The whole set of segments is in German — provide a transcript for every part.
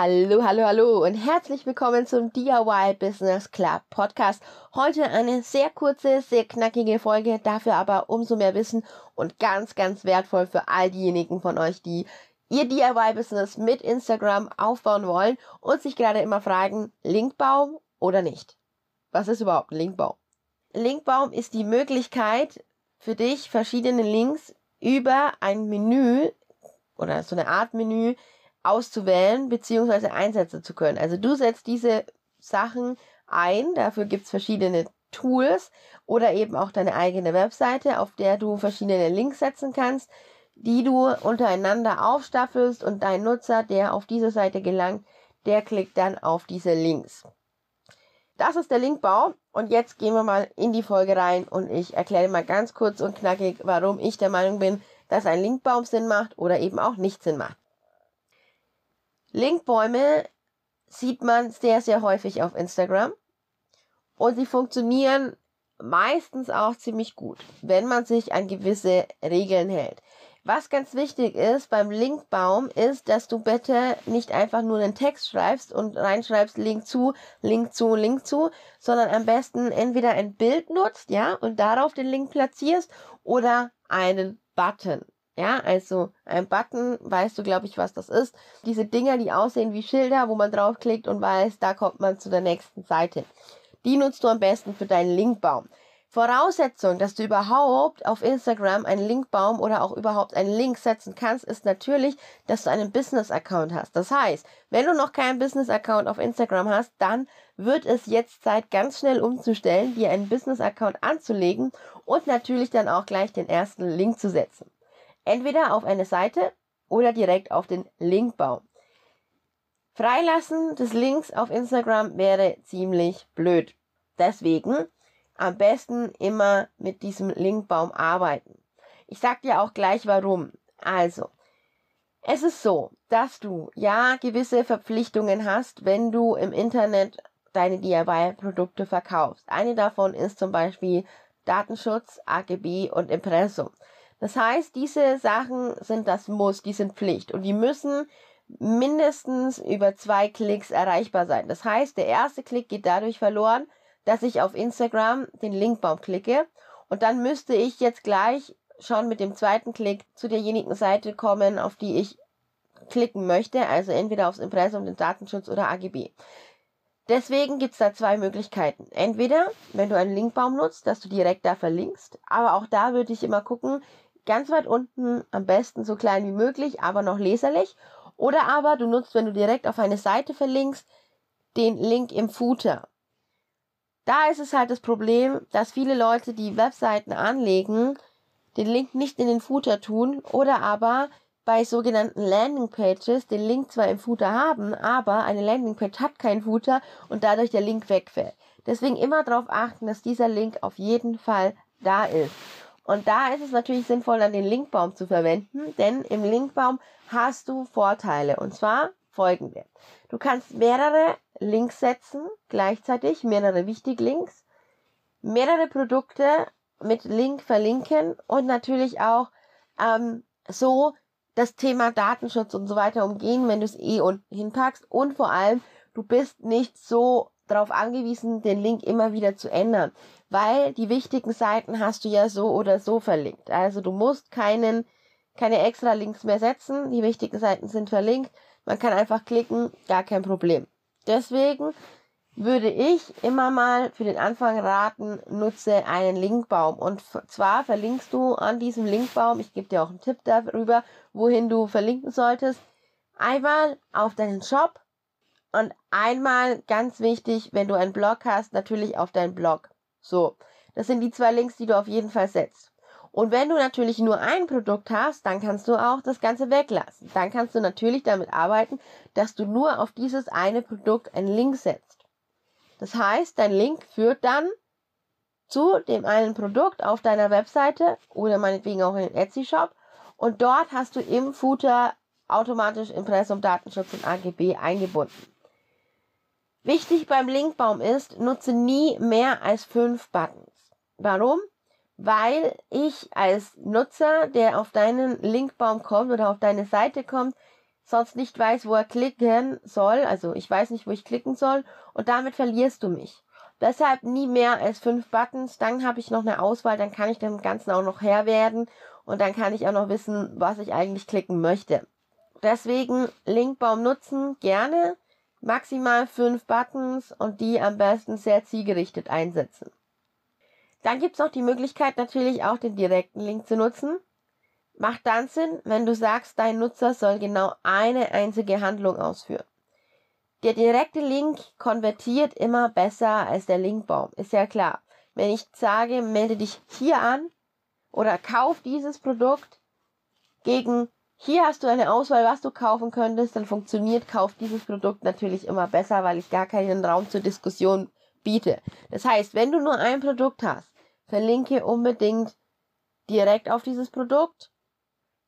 Hallo, hallo, hallo und herzlich willkommen zum DIY Business Club Podcast. Heute eine sehr kurze, sehr knackige Folge, dafür aber umso mehr Wissen und ganz, ganz wertvoll für all diejenigen von euch, die ihr DIY-Business mit Instagram aufbauen wollen und sich gerade immer fragen, Linkbaum oder nicht? Was ist überhaupt Linkbaum? Linkbaum ist die Möglichkeit für dich, verschiedene Links über ein Menü oder so eine Art Menü auszuwählen bzw. einsetzen zu können. Also du setzt diese Sachen ein, dafür gibt es verschiedene Tools oder eben auch deine eigene Webseite, auf der du verschiedene Links setzen kannst, die du untereinander aufstaffelst und dein Nutzer, der auf diese Seite gelangt, der klickt dann auf diese Links. Das ist der Linkbau und jetzt gehen wir mal in die Folge rein und ich erkläre mal ganz kurz und knackig, warum ich der Meinung bin, dass ein Linkbaum Sinn macht oder eben auch nicht Sinn macht. Linkbäume sieht man sehr, sehr häufig auf Instagram und sie funktionieren meistens auch ziemlich gut, wenn man sich an gewisse Regeln hält. Was ganz wichtig ist beim Linkbaum ist, dass du bitte nicht einfach nur einen Text schreibst und reinschreibst Link zu, Link zu, Link zu, sondern am besten entweder ein Bild nutzt, ja, und darauf den Link platzierst oder einen Button. Ja, also ein Button, weißt du, glaube ich, was das ist. Diese Dinger, die aussehen wie Schilder, wo man draufklickt und weiß, da kommt man zu der nächsten Seite. Die nutzt du am besten für deinen Linkbaum. Voraussetzung, dass du überhaupt auf Instagram einen Linkbaum oder auch überhaupt einen Link setzen kannst, ist natürlich, dass du einen Business-Account hast. Das heißt, wenn du noch keinen Business-Account auf Instagram hast, dann wird es jetzt Zeit, ganz schnell umzustellen, dir einen Business-Account anzulegen und natürlich dann auch gleich den ersten Link zu setzen. Entweder auf eine Seite oder direkt auf den Linkbaum. Freilassen des Links auf Instagram wäre ziemlich blöd. Deswegen am besten immer mit diesem Linkbaum arbeiten. Ich sag dir auch gleich warum. Also, es ist so, dass du ja gewisse Verpflichtungen hast, wenn du im Internet deine DIY-Produkte verkaufst. Eine davon ist zum Beispiel Datenschutz, AGB und Impressum. Das heißt, diese Sachen sind das Muss, die sind Pflicht und die müssen mindestens über zwei Klicks erreichbar sein. Das heißt, der erste Klick geht dadurch verloren, dass ich auf Instagram den Linkbaum klicke und dann müsste ich jetzt gleich schon mit dem zweiten Klick zu derjenigen Seite kommen, auf die ich klicken möchte, also entweder aufs Impressum, den Datenschutz oder AGB. Deswegen gibt es da zwei Möglichkeiten. Entweder, wenn du einen Linkbaum nutzt, dass du direkt da verlinkst, aber auch da würde ich immer gucken, ganz weit unten, am besten so klein wie möglich, aber noch leserlich. Oder aber du nutzt, wenn du direkt auf eine Seite verlinkst, den Link im Footer. Da ist es halt das Problem, dass viele Leute, die Webseiten anlegen, den Link nicht in den Footer tun oder aber bei sogenannten Landingpages den Link zwar im Footer haben, aber eine Landingpage hat keinen Footer und dadurch der Link wegfällt. Deswegen immer darauf achten, dass dieser Link auf jeden Fall da ist. Und da ist es natürlich sinnvoll, dann den Linkbaum zu verwenden, denn im Linkbaum hast du Vorteile. Und zwar folgende. Du kannst mehrere Links setzen, gleichzeitig mehrere Wichtig-Links, mehrere Produkte mit Link verlinken und natürlich auch ähm, so das Thema Datenschutz und so weiter umgehen, wenn du es eh unten hinpackst. Und vor allem, du bist nicht so darauf angewiesen, den Link immer wieder zu ändern weil die wichtigen Seiten hast du ja so oder so verlinkt. Also du musst keinen, keine extra Links mehr setzen. Die wichtigen Seiten sind verlinkt. Man kann einfach klicken, gar kein Problem. Deswegen würde ich immer mal für den Anfang raten, nutze einen Linkbaum. Und zwar verlinkst du an diesem Linkbaum, ich gebe dir auch einen Tipp darüber, wohin du verlinken solltest, einmal auf deinen Shop und einmal ganz wichtig, wenn du einen Blog hast, natürlich auf deinen Blog. So, das sind die zwei Links, die du auf jeden Fall setzt. Und wenn du natürlich nur ein Produkt hast, dann kannst du auch das Ganze weglassen. Dann kannst du natürlich damit arbeiten, dass du nur auf dieses eine Produkt einen Link setzt. Das heißt, dein Link führt dann zu dem einen Produkt auf deiner Webseite oder meinetwegen auch in den Etsy Shop und dort hast du im Footer automatisch Impressum, Datenschutz und AGB eingebunden. Wichtig beim Linkbaum ist, nutze nie mehr als fünf Buttons. Warum? Weil ich als Nutzer, der auf deinen Linkbaum kommt oder auf deine Seite kommt, sonst nicht weiß, wo er klicken soll. Also ich weiß nicht, wo ich klicken soll und damit verlierst du mich. Deshalb nie mehr als fünf Buttons. Dann habe ich noch eine Auswahl, dann kann ich dem Ganzen auch noch Herr werden und dann kann ich auch noch wissen, was ich eigentlich klicken möchte. Deswegen Linkbaum nutzen gerne maximal fünf Buttons und die am besten sehr zielgerichtet einsetzen. Dann gibt es noch die Möglichkeit natürlich auch den direkten Link zu nutzen. Macht dann Sinn, wenn du sagst, dein Nutzer soll genau eine einzige Handlung ausführen. Der direkte Link konvertiert immer besser als der Linkbaum, ist ja klar. Wenn ich sage, melde dich hier an oder kauf dieses Produkt gegen hier hast du eine Auswahl, was du kaufen könntest, dann funktioniert Kauf dieses Produkt natürlich immer besser, weil ich gar keinen Raum zur Diskussion biete. Das heißt, wenn du nur ein Produkt hast, verlinke unbedingt direkt auf dieses Produkt.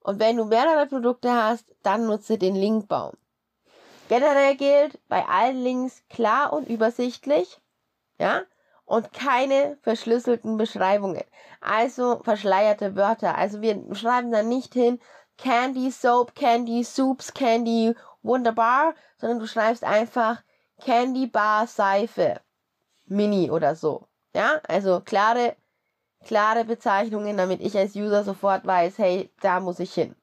Und wenn du mehrere Produkte hast, dann nutze den Linkbaum. Generell gilt bei allen Links klar und übersichtlich, ja, und keine verschlüsselten Beschreibungen. Also verschleierte Wörter. Also wir schreiben da nicht hin, Candy Soap, Candy Soups, Candy Wunderbar, sondern du schreibst einfach Candy Bar Seife Mini oder so. Ja, also klare, klare Bezeichnungen, damit ich als User sofort weiß, hey, da muss ich hin.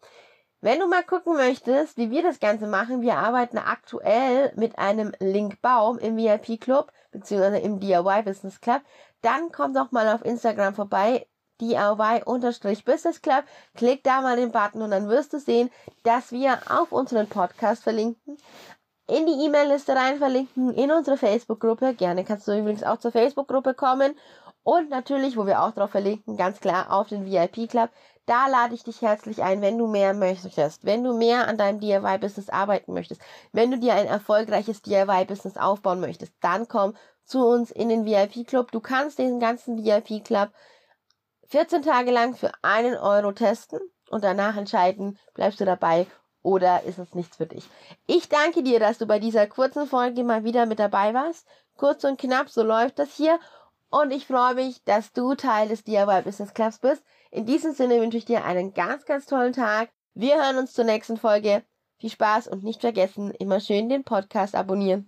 Wenn du mal gucken möchtest, wie wir das Ganze machen, wir arbeiten aktuell mit einem Linkbaum im VIP Club, beziehungsweise im DIY Business Club, dann komm doch mal auf Instagram vorbei, DIY-Business Club. Klick da mal den Button und dann wirst du sehen, dass wir auf unseren Podcast verlinken, in die E-Mail-Liste rein verlinken, in unsere Facebook-Gruppe. Gerne kannst du übrigens auch zur Facebook-Gruppe kommen. Und natürlich, wo wir auch drauf verlinken, ganz klar auf den VIP-Club. Da lade ich dich herzlich ein, wenn du mehr möchtest, wenn du mehr an deinem DIY-Business arbeiten möchtest, wenn du dir ein erfolgreiches DIY-Business aufbauen möchtest, dann komm zu uns in den VIP-Club. Du kannst den ganzen VIP-Club 14 Tage lang für einen Euro testen und danach entscheiden, bleibst du dabei oder ist es nichts für dich. Ich danke dir, dass du bei dieser kurzen Folge mal wieder mit dabei warst. Kurz und knapp, so läuft das hier. Und ich freue mich, dass du Teil des DIY Business Clubs bist. In diesem Sinne wünsche ich dir einen ganz, ganz tollen Tag. Wir hören uns zur nächsten Folge. Viel Spaß und nicht vergessen, immer schön den Podcast abonnieren.